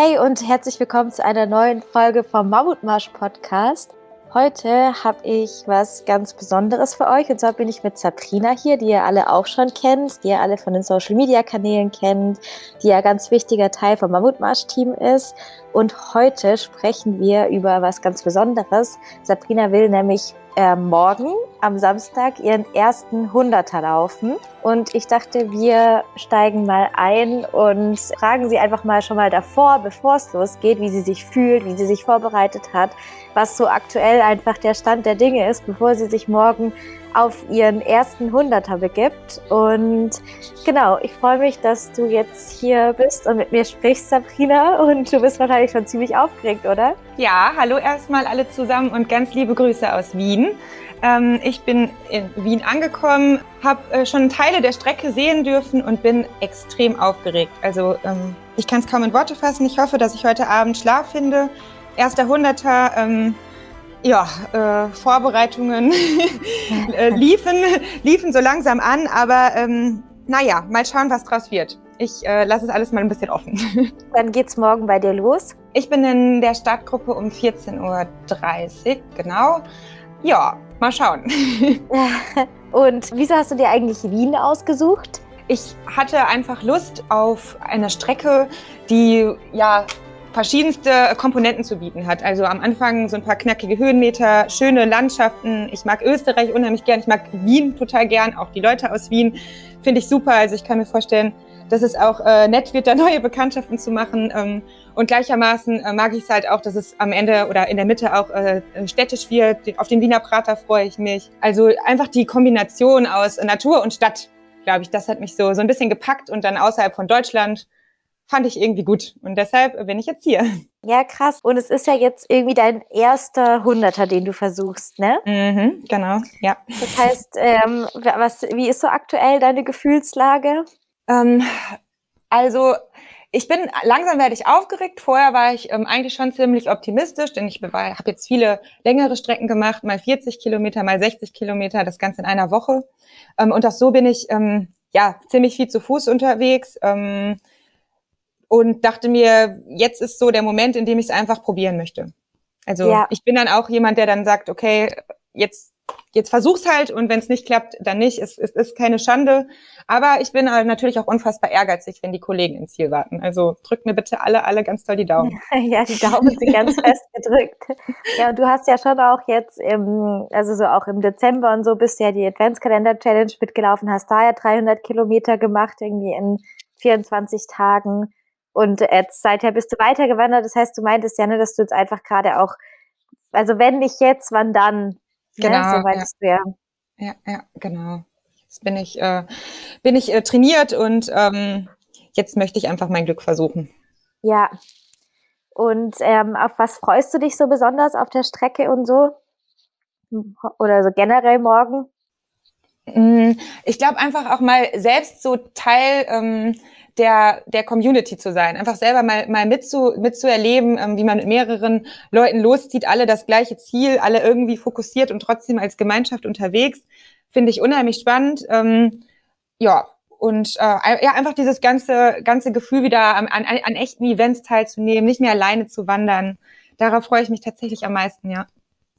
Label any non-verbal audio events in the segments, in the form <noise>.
Hey und herzlich willkommen zu einer neuen Folge vom Mammutmarsch Podcast. Heute habe ich was ganz Besonderes für euch und zwar bin ich mit Sabrina hier, die ihr alle auch schon kennt, die ihr alle von den Social Media Kanälen kennt, die ja ganz wichtiger Teil vom Mammutmarsch Team ist. Und heute sprechen wir über was ganz Besonderes. Sabrina will nämlich äh, morgen am Samstag ihren ersten Hunderter laufen. Und ich dachte, wir steigen mal ein und fragen sie einfach mal schon mal davor, bevor es losgeht, wie sie sich fühlt, wie sie sich vorbereitet hat, was so aktuell einfach der Stand der Dinge ist, bevor sie sich morgen auf ihren ersten Hunderter begibt. Und genau, ich freue mich, dass du jetzt hier bist und mit mir sprichst, Sabrina. Und du bist wahrscheinlich schon ziemlich aufgeregt, oder? Ja, hallo erstmal alle zusammen und ganz liebe Grüße aus Wien. Ähm, ich bin in Wien angekommen, habe äh, schon Teile der Strecke sehen dürfen und bin extrem aufgeregt. Also ähm, ich kann es kaum in Worte fassen. Ich hoffe, dass ich heute Abend Schlaf finde. Erster Hunderter. Ähm, ja, äh, Vorbereitungen <laughs> äh, liefen, liefen so langsam an, aber ähm, naja, mal schauen, was draus wird. Ich äh, lasse es alles mal ein bisschen offen. <laughs> Wann geht's morgen bei dir los? Ich bin in der Startgruppe um 14.30 Uhr, genau. Ja, mal schauen. <laughs> Und wieso hast du dir eigentlich Wien ausgesucht? Ich hatte einfach Lust auf eine Strecke, die ja verschiedenste Komponenten zu bieten hat. Also am Anfang so ein paar knackige Höhenmeter, schöne Landschaften. Ich mag Österreich unheimlich gern. Ich mag Wien total gern. Auch die Leute aus Wien finde ich super. Also ich kann mir vorstellen, dass es auch äh, nett wird, da <laughs> neue Bekanntschaften zu machen. Ähm, und gleichermaßen äh, mag ich es halt auch, dass es am Ende oder in der Mitte auch äh, städtisch wird. Auf den Wiener Prater freue ich mich. Also einfach die Kombination aus Natur und Stadt, glaube ich, das hat mich so, so ein bisschen gepackt und dann außerhalb von Deutschland fand ich irgendwie gut. Und deshalb bin ich jetzt hier. Ja, krass. Und es ist ja jetzt irgendwie dein erster Hunderter, den du versuchst, ne? Mhm, genau, ja. Das heißt, ähm, was, wie ist so aktuell deine Gefühlslage? Ähm, also ich bin langsam werde ich aufgeregt. Vorher war ich ähm, eigentlich schon ziemlich optimistisch, denn ich habe jetzt viele längere Strecken gemacht, mal 40 Kilometer, mal 60 Kilometer, das Ganze in einer Woche. Ähm, und auch so bin ich ähm, ja ziemlich viel zu Fuß unterwegs ähm, und dachte mir, jetzt ist so der Moment, in dem ich es einfach probieren möchte. Also ja. ich bin dann auch jemand, der dann sagt, okay, jetzt jetzt versuch's halt und wenn es nicht klappt, dann nicht. Es, es ist keine Schande. Aber ich bin natürlich auch unfassbar ehrgeizig, wenn die Kollegen ins Ziel warten. Also drückt mir bitte alle, alle ganz toll die Daumen. <laughs> ja, die Daumen sind ganz fest gedrückt. Ja, und du hast ja schon auch jetzt im, also so auch im Dezember und so bist ja die Adventskalender-Challenge mitgelaufen, hast da ja 300 Kilometer gemacht, irgendwie in 24 Tagen. Und jetzt seither bist du weitergewandert. Das heißt, du meintest ja, ne, dass du jetzt einfach gerade auch, also wenn nicht jetzt, wann dann? Ne, genau. Ne? So ja. du ja. Ja, ja, genau. Jetzt bin ich, äh, bin ich äh, trainiert und ähm, jetzt möchte ich einfach mein Glück versuchen. Ja. Und ähm, auf was freust du dich so besonders auf der Strecke und so? Oder so generell morgen? Mm, ich glaube einfach auch mal selbst so Teil ähm, der, der Community zu sein. Einfach selber mal, mal mitzu, mitzuerleben, ähm, wie man mit mehreren Leuten loszieht, alle das gleiche Ziel, alle irgendwie fokussiert und trotzdem als Gemeinschaft unterwegs. Finde ich unheimlich spannend. Ähm, ja, und äh, ja, einfach dieses ganze, ganze Gefühl wieder an, an, an echten Events teilzunehmen, nicht mehr alleine zu wandern. Darauf freue ich mich tatsächlich am meisten, ja.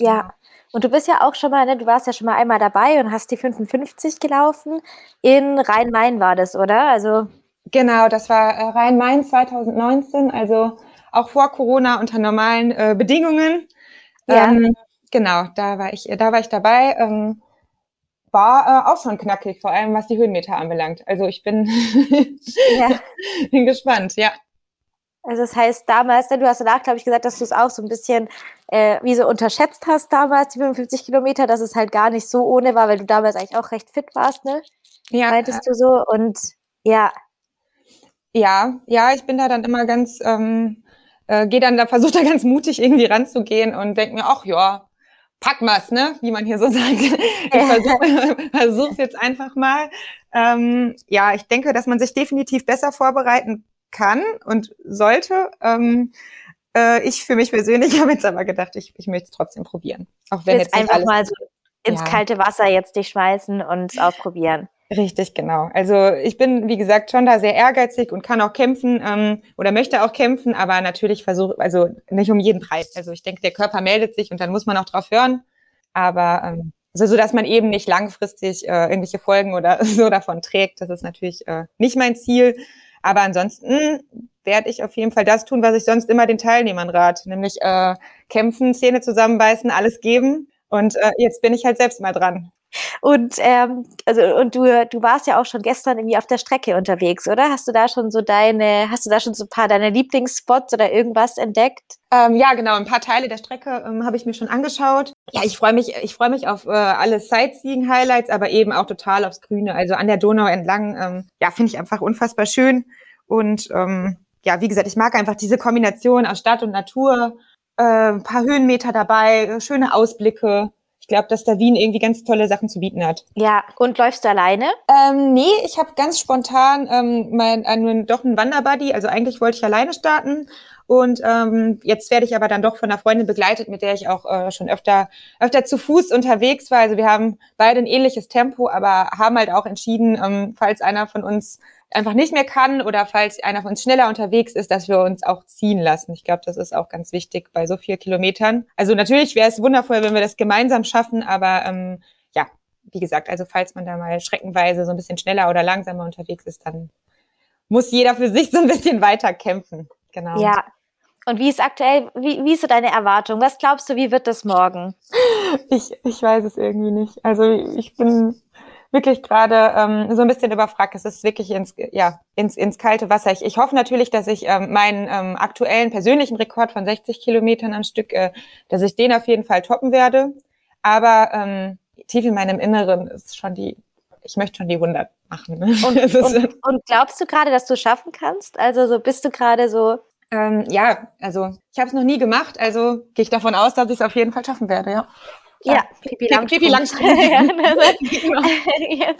Ja, und du bist ja auch schon mal, ne, du warst ja schon mal einmal dabei und hast die 55 gelaufen. In Rhein-Main war das, oder? Also Genau, das war äh, Rhein-Main 2019, also auch vor Corona unter normalen äh, Bedingungen. Ja. Ähm, genau, da war ich, da war ich dabei. Ähm, war äh, auch schon knackig, vor allem was die Höhenmeter anbelangt. Also ich bin, ja. <laughs> bin gespannt, ja. Also das heißt, damals, ne, du hast danach, glaube ich, gesagt, dass du es auch so ein bisschen äh, wie so unterschätzt hast damals, die 55 Kilometer, dass es halt gar nicht so ohne war, weil du damals eigentlich auch recht fit warst, ne? Ja. Meintest du so? Und ja, ja, ja, ich bin da dann immer ganz, ähm, äh, gehe dann da, versuche da ganz mutig irgendwie ranzugehen und denke mir, ach ja, pack mal's, ne? Wie man hier so <laughs> sagt. Ich versuche <laughs> versuch's jetzt einfach mal. Ähm, ja, ich denke, dass man sich definitiv besser vorbereiten kann und sollte. Ähm, äh, ich für mich persönlich <laughs> habe jetzt aber gedacht, ich, ich möchte es trotzdem probieren. Auch wenn jetzt, jetzt einfach mal so ins ja. kalte Wasser jetzt dich schmeißen und ausprobieren. Richtig, genau. Also ich bin, wie gesagt, schon da sehr ehrgeizig und kann auch kämpfen ähm, oder möchte auch kämpfen, aber natürlich versuche, also nicht um jeden Preis. Also ich denke, der Körper meldet sich und dann muss man auch drauf hören. Aber ähm, also so, dass man eben nicht langfristig äh, irgendwelche Folgen oder <laughs> so davon trägt, das ist natürlich äh, nicht mein Ziel. Aber ansonsten werde ich auf jeden Fall das tun, was ich sonst immer den Teilnehmern rate, nämlich äh, kämpfen, Zähne zusammenbeißen, alles geben. Und äh, jetzt bin ich halt selbst mal dran. Und ähm, also und du du warst ja auch schon gestern irgendwie auf der Strecke unterwegs, oder? Hast du da schon so deine, hast du da schon so ein paar deine Lieblingsspots oder irgendwas entdeckt? Ähm, ja, genau. Ein paar Teile der Strecke ähm, habe ich mir schon angeschaut. Ja, ich freue mich, ich freue mich auf äh, alle Sightseeing-Highlights, aber eben auch total aufs Grüne. Also an der Donau entlang. Ähm, ja, finde ich einfach unfassbar schön. Und ähm, ja, wie gesagt, ich mag einfach diese Kombination aus Stadt und Natur. Äh, ein paar Höhenmeter dabei, schöne Ausblicke ich glaube, dass da Wien irgendwie ganz tolle Sachen zu bieten hat. Ja, und läufst du alleine? Ähm, nee, ich habe ganz spontan ähm, mein, einen, doch einen Wanderbuddy. Also eigentlich wollte ich alleine starten. Und ähm, jetzt werde ich aber dann doch von einer Freundin begleitet, mit der ich auch äh, schon öfter, öfter zu Fuß unterwegs war. Also wir haben beide ein ähnliches Tempo, aber haben halt auch entschieden, ähm, falls einer von uns einfach nicht mehr kann oder falls einer von uns schneller unterwegs ist, dass wir uns auch ziehen lassen. Ich glaube, das ist auch ganz wichtig bei so vielen Kilometern. Also natürlich wäre es wundervoll, wenn wir das gemeinsam schaffen, aber ähm, ja, wie gesagt, also falls man da mal schreckenweise so ein bisschen schneller oder langsamer unterwegs ist, dann muss jeder für sich so ein bisschen weiter kämpfen. Genau. Ja. Und wie ist aktuell, wie, wie ist so deine Erwartung? Was glaubst du, wie wird das morgen? Ich, ich weiß es irgendwie nicht. Also ich bin wirklich gerade ähm, so ein bisschen überfragt. Es ist wirklich ins, ja, ins, ins kalte Wasser. Ich, ich hoffe natürlich, dass ich ähm, meinen ähm, aktuellen persönlichen Rekord von 60 Kilometern am Stück, äh, dass ich den auf jeden Fall toppen werde. Aber ähm, tief in meinem Inneren ist schon die, ich möchte schon die 100 machen. Ne? <laughs> Und, und, und glaubst du gerade, dass du schaffen kannst? Also so bist du gerade so ähm, ja, also ich habe es noch nie gemacht, also gehe ich davon aus, dass ich es auf jeden Fall schaffen werde, ja. Ja, Pipi Langstrumpf. <laughs> <laughs>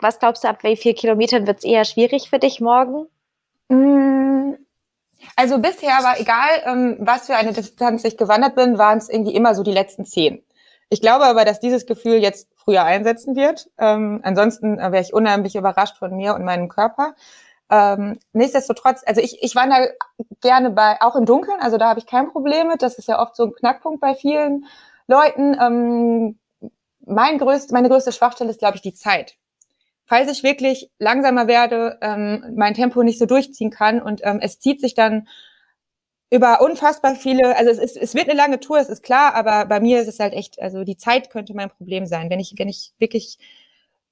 Was glaubst du, ab wie vier Kilometern wird es eher schwierig für dich morgen? Mm, also bisher war egal, ähm, was für eine Distanz ich gewandert bin, waren es irgendwie immer so die letzten zehn. Ich glaube aber, dass dieses Gefühl jetzt früher einsetzen wird. Ähm, ansonsten äh, wäre ich unheimlich überrascht von mir und meinem Körper. Ähm, nichtsdestotrotz, also ich, ich wandere gerne bei, auch im Dunkeln, also da habe ich kein Problem mit. Das ist ja oft so ein Knackpunkt bei vielen Leuten. Ähm, mein größt, meine größte Schwachstelle ist, glaube ich, die Zeit. Falls ich wirklich langsamer werde, ähm, mein Tempo nicht so durchziehen kann und ähm, es zieht sich dann über unfassbar viele, also es, ist, es wird eine lange Tour, es ist klar, aber bei mir ist es halt echt, also die Zeit könnte mein Problem sein. Wenn ich, wenn ich wirklich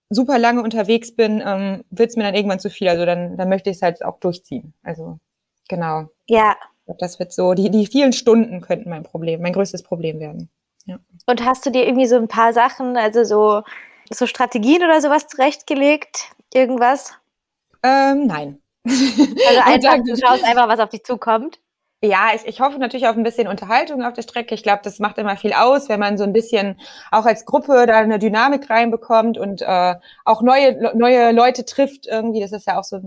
super lange unterwegs bin, ähm, wird es mir dann irgendwann zu viel. Also dann, dann möchte ich es halt auch durchziehen. Also genau. Ja. Das wird so, die, die vielen Stunden könnten mein Problem, mein größtes Problem werden. Ja. Und hast du dir irgendwie so ein paar Sachen, also so, so Strategien oder sowas zurechtgelegt? Irgendwas? Ähm, nein. Also <laughs> einfach, du schaust einfach, was auf dich zukommt. Ja, ich, ich hoffe natürlich auf ein bisschen Unterhaltung auf der Strecke. Ich glaube, das macht immer viel aus, wenn man so ein bisschen auch als Gruppe da eine Dynamik reinbekommt und äh, auch neue neue Leute trifft irgendwie. Das ist ja auch so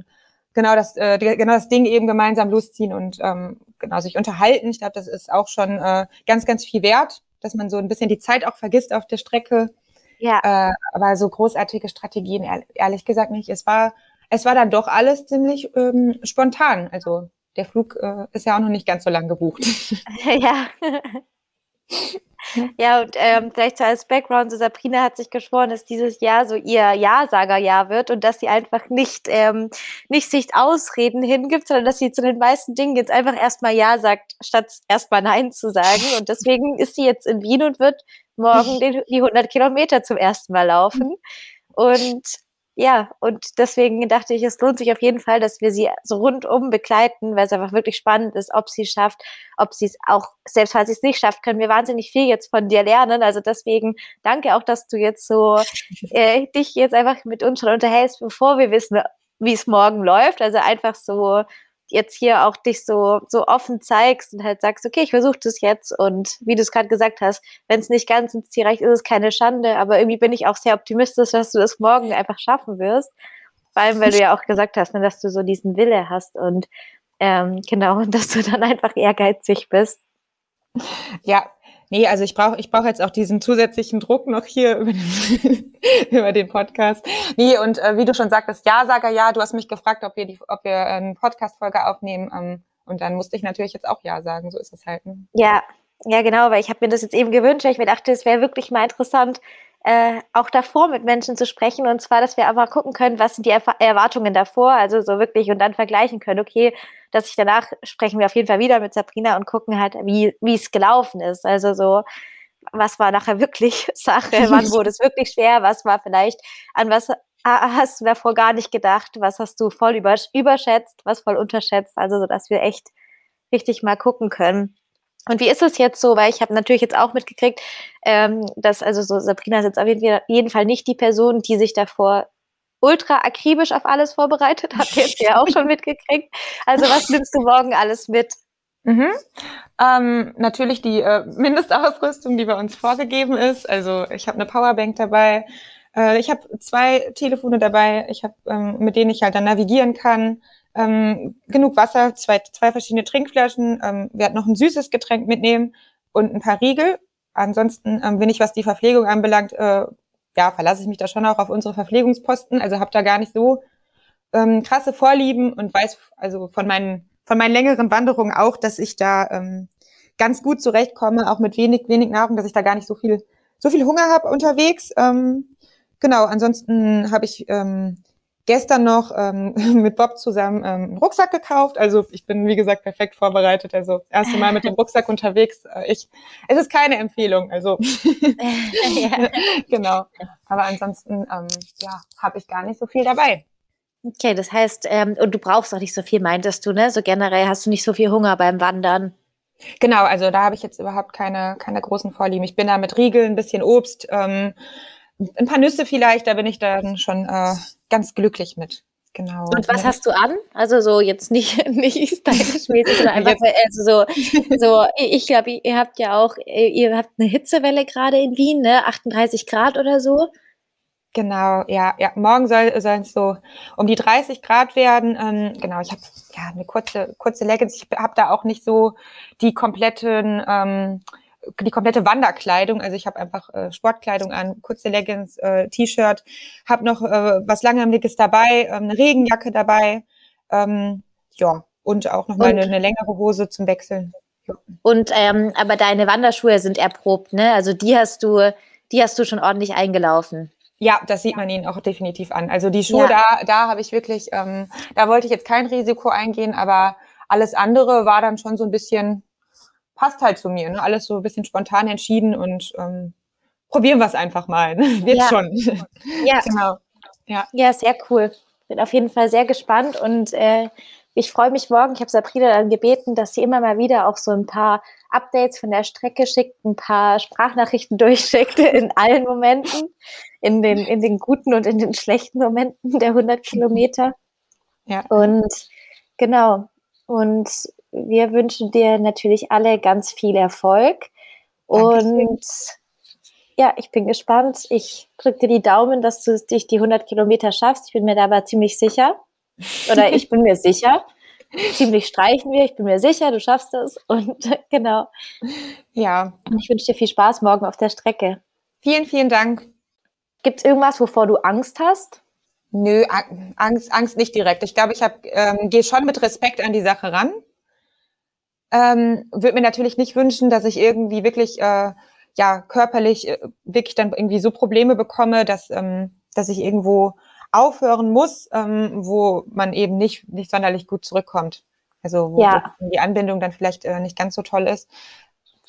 genau das äh, genau das Ding eben gemeinsam losziehen und ähm, genau sich unterhalten. Ich glaube, das ist auch schon äh, ganz ganz viel wert, dass man so ein bisschen die Zeit auch vergisst auf der Strecke. Ja. Äh, aber so großartige Strategien ehrlich gesagt nicht. Es war es war dann doch alles ziemlich ähm, spontan. Also der Flug äh, ist ja auch noch nicht ganz so lang gebucht. <laughs> ja. Ja, und ähm, vielleicht so als Background, so Sabrina hat sich geschworen, dass dieses Jahr so ihr Ja-Sager-Jahr wird und dass sie einfach nicht, ähm, nicht sich Ausreden hingibt, sondern dass sie zu den meisten Dingen jetzt einfach erstmal Ja sagt, statt erstmal Nein zu sagen. Und deswegen ist sie jetzt in Wien und wird morgen den, die 100 Kilometer zum ersten Mal laufen. Und ja, und deswegen dachte ich, es lohnt sich auf jeden Fall, dass wir sie so rundum begleiten, weil es einfach wirklich spannend ist, ob sie es schafft, ob sie es auch, selbst falls sie es nicht schafft, können wir wahnsinnig viel jetzt von dir lernen. Also deswegen danke auch, dass du jetzt so <laughs> äh, dich jetzt einfach mit uns schon unterhältst, bevor wir wissen, wie es morgen läuft. Also einfach so jetzt hier auch dich so, so offen zeigst und halt sagst, okay, ich versuche das jetzt und wie du es gerade gesagt hast, wenn es nicht ganz ins Ziel reicht, ist es keine Schande, aber irgendwie bin ich auch sehr optimistisch, dass du das morgen einfach schaffen wirst, vor allem, weil du ja auch gesagt hast, ne, dass du so diesen Wille hast und ähm, genau, <laughs> dass du dann einfach ehrgeizig bist. Ja, Nee, also ich brauche ich brauch jetzt auch diesen zusätzlichen Druck noch hier über den, <laughs> über den Podcast. Nee, und äh, wie du schon sagtest, ja, Sager, ja, du hast mich gefragt, ob wir die, ob wir eine Podcast-Folge aufnehmen. Ähm, und dann musste ich natürlich jetzt auch Ja sagen. So ist es halt. Ne? Ja, ja, genau, weil ich habe mir das jetzt eben gewünscht, weil ich mir dachte, es wäre wirklich mal interessant, äh, auch davor mit Menschen zu sprechen. Und zwar, dass wir aber gucken können, was sind die Erwartungen davor, also so wirklich und dann vergleichen können, okay, dass ich danach sprechen wir auf jeden Fall wieder mit Sabrina und gucken halt, wie wie es gelaufen ist. Also so, was war nachher wirklich <laughs> Sache, <laughs> wann wurde es wirklich schwer, was war vielleicht, an was hast du davor gar nicht gedacht, was hast du voll überschätzt, was voll unterschätzt, also so, dass wir echt richtig mal gucken können. Und wie ist es jetzt so? Weil ich habe natürlich jetzt auch mitgekriegt, ähm, dass also so Sabrina ist jetzt auf jeden Fall nicht die Person, die sich davor ultra akribisch auf alles vorbereitet. Habt ihr jetzt ja auch schon mitgekriegt. Also was nimmst du morgen alles mit? Mhm. Ähm, natürlich die äh, Mindestausrüstung, die bei uns vorgegeben ist. Also ich habe eine Powerbank dabei. Äh, ich habe zwei Telefone dabei, ich hab, ähm, mit denen ich halt dann navigieren kann ähm, genug Wasser, zwei, zwei verschiedene Trinkflaschen, ähm, werde noch ein süßes Getränk mitnehmen und ein paar Riegel. Ansonsten ähm, bin ich, was die Verpflegung anbelangt, äh, ja, verlasse ich mich da schon auch auf unsere Verpflegungsposten. Also habe da gar nicht so ähm, krasse Vorlieben und weiß also von meinen von meinen längeren Wanderungen auch, dass ich da ähm, ganz gut zurechtkomme, auch mit wenig wenig Nahrung, dass ich da gar nicht so viel so viel Hunger habe unterwegs. Ähm, genau. Ansonsten habe ich ähm, gestern noch ähm, <laughs> mit Bob zusammen ähm, einen Rucksack gekauft. Also ich bin, wie gesagt, perfekt vorbereitet. Also erste Mal mit dem Rucksack <laughs> unterwegs. Äh, ich, es ist keine Empfehlung. Also <laughs> genau. Aber ansonsten ähm, ja, habe ich gar nicht so viel dabei. Okay, das heißt, ähm, und du brauchst auch nicht so viel, meintest du, ne? So generell hast du nicht so viel Hunger beim Wandern. Genau, also da habe ich jetzt überhaupt keine, keine großen Vorlieben. Ich bin da mit Riegeln, ein bisschen Obst, ähm, ein paar Nüsse vielleicht, da bin ich dann schon äh, ganz glücklich mit. Genau. Und was hast du an? Also so jetzt nicht <laughs> nicht stylisch-mäßig, sondern einfach also so, so ich glaube, ihr habt ja auch, ihr habt eine Hitzewelle gerade in Wien, ne? 38 Grad oder so. Genau, ja, ja. Morgen soll es so um die 30 Grad werden. Ähm, genau, ich habe ja eine kurze kurze Leggings. Ich habe da auch nicht so die kompletten ähm, die komplette Wanderkleidung. Also ich habe einfach äh, Sportkleidung an, kurze Leggings, äh, T-Shirt, habe noch äh, was Langärmeliges dabei, ähm, eine Regenjacke dabei, ähm, ja und auch noch mal eine, eine, längere Hose zum Wechseln. Ja. Und ähm, aber deine Wanderschuhe sind erprobt, ne? Also die hast du, die hast du schon ordentlich eingelaufen. Ja, das sieht man ihnen auch definitiv an. Also die Schuhe, ja. da, da habe ich wirklich, ähm, da wollte ich jetzt kein Risiko eingehen, aber alles andere war dann schon so ein bisschen passt halt zu mir. Ne? Alles so ein bisschen spontan entschieden und ähm, probieren wir es einfach mal. Ne? <laughs> Wird ja. schon. <laughs> Ja, genau. Ja. ja, sehr cool. Bin auf jeden Fall sehr gespannt und äh, ich freue mich morgen. Ich habe Sabrina dann gebeten, dass sie immer mal wieder auch so ein paar Updates von der Strecke schickt, ein paar Sprachnachrichten <laughs> durchschickt in allen Momenten, in den, in den guten und in den schlechten Momenten der 100 Kilometer. Ja. Und genau. Und wir wünschen dir natürlich alle ganz viel Erfolg. Dankeschön. Und ja, ich bin gespannt. Ich drücke dir die Daumen, dass du dich die 100 Kilometer schaffst. Ich bin mir dabei ziemlich sicher. Oder ich bin mir sicher. <laughs> Ziemlich streichen wir. Ich bin mir sicher, du schaffst es. Und <laughs> genau. Ja. Und ich wünsche dir viel Spaß morgen auf der Strecke. Vielen, vielen Dank. Gibt es irgendwas, wovor du Angst hast? Nö, Angst, Angst nicht direkt. Ich glaube, ich ähm, gehe schon mit Respekt an die Sache ran. Ähm, würde mir natürlich nicht wünschen, dass ich irgendwie wirklich äh, ja körperlich äh, wirklich dann irgendwie so Probleme bekomme, dass ähm, dass ich irgendwo aufhören muss, ähm, wo man eben nicht nicht sonderlich gut zurückkommt. Also wo ja. die Anbindung dann vielleicht äh, nicht ganz so toll ist.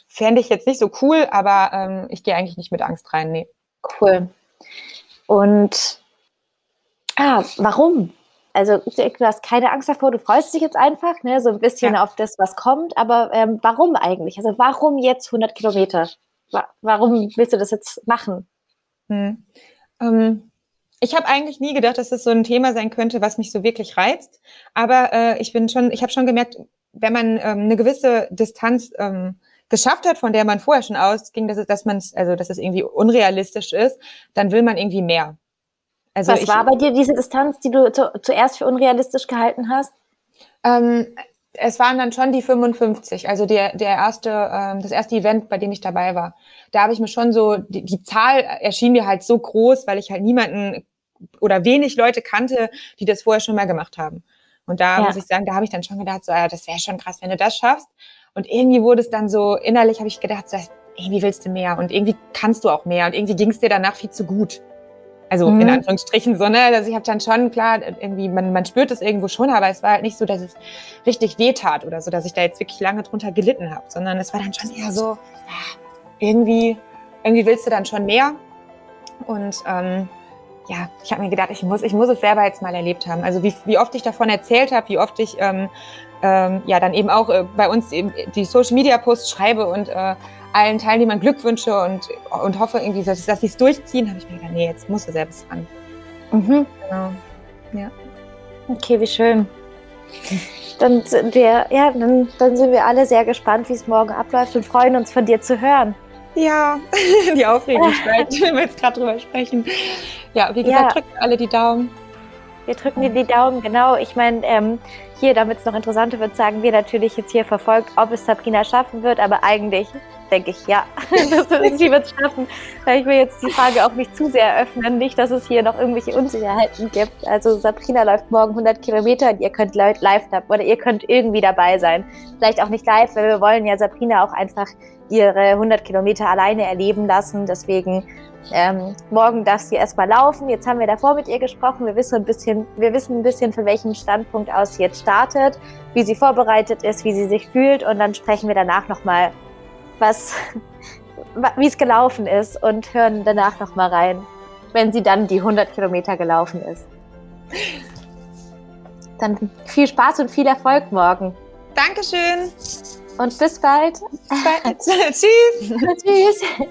Fände ich jetzt nicht so cool, aber ähm, ich gehe eigentlich nicht mit Angst rein. Nee. Cool. Und ah, warum? Also du hast keine Angst davor, du freust dich jetzt einfach, ne, so ein bisschen ja. auf das, was kommt, aber ähm, warum eigentlich? Also warum jetzt 100 Kilometer? Wa warum willst du das jetzt machen? Hm. Ähm, ich habe eigentlich nie gedacht, dass das so ein Thema sein könnte, was mich so wirklich reizt, aber äh, ich bin schon, ich habe schon gemerkt, wenn man ähm, eine gewisse Distanz ähm, geschafft hat, von der man vorher schon ausging, dass es, dass man also dass es irgendwie unrealistisch ist, dann will man irgendwie mehr. Also Was ich, war bei dir diese Distanz, die du zu, zuerst für unrealistisch gehalten hast? Ähm, es waren dann schon die 55, also der, der erste, ähm, das erste Event, bei dem ich dabei war. Da habe ich mir schon so, die, die Zahl erschien mir halt so groß, weil ich halt niemanden oder wenig Leute kannte, die das vorher schon mal gemacht haben. Und da ja. muss ich sagen, da habe ich dann schon gedacht, so, ja, das wäre schon krass, wenn du das schaffst. Und irgendwie wurde es dann so, innerlich habe ich gedacht, so, irgendwie willst du mehr und irgendwie kannst du auch mehr und irgendwie ging es dir danach viel zu gut. Also mhm. in Anführungsstrichen so, ne? Also ich habe dann schon, klar, irgendwie, man, man spürt es irgendwo schon, aber es war halt nicht so, dass es richtig weh tat oder so, dass ich da jetzt wirklich lange drunter gelitten habe, sondern es war dann schon eher so, irgendwie, irgendwie willst du dann schon mehr. Und ähm, ja, ich habe mir gedacht, ich muss, ich muss es selber jetzt mal erlebt haben. Also wie, wie oft ich davon erzählt habe, wie oft ich ähm, ähm, ja dann eben auch äh, bei uns eben die Social Media Posts schreibe und äh, allen Teilnehmern Glückwünsche und, und hoffe irgendwie, dass, dass sie es durchziehen, habe ich mir gedacht, nee, jetzt muss du selbst ran. Mhm. Genau. Ja. Okay, wie schön. Dann sind wir, ja, dann, dann sind wir alle sehr gespannt, wie es morgen abläuft und freuen uns von dir zu hören. Ja, <laughs> die Aufregung steigt, <laughs> wenn wir jetzt gerade drüber sprechen. Ja, wie gesagt, ja. drückt alle die Daumen. Wir drücken dir die Daumen, genau. Ich meine, ähm, hier, damit es noch interessanter wird, sagen wir natürlich jetzt hier verfolgt, ob es Sabrina schaffen wird, aber eigentlich denke ich, ja, <laughs> sie wird es schaffen. Ich will jetzt die Frage auch nicht zu sehr öffnen, nicht, dass es hier noch irgendwelche Unsicherheiten gibt. Also Sabrina läuft morgen 100 Kilometer und ihr könnt live oder ihr könnt irgendwie dabei sein. Vielleicht auch nicht live, weil wir wollen ja Sabrina auch einfach ihre 100 Kilometer alleine erleben lassen. Deswegen ähm, morgen darf sie erstmal laufen. Jetzt haben wir davor mit ihr gesprochen. Wir wissen ein bisschen, wir wissen ein bisschen, von welchem Standpunkt aus sie jetzt startet, wie sie vorbereitet ist, wie sie sich fühlt und dann sprechen wir danach nochmal was, <laughs> wie es gelaufen ist und hören danach nochmal rein, wenn sie dann die 100 Kilometer gelaufen ist. Dann viel Spaß und viel Erfolg morgen. Dankeschön. Und bis bald. <laughs> Bis bald. Tschüss. Tschüss.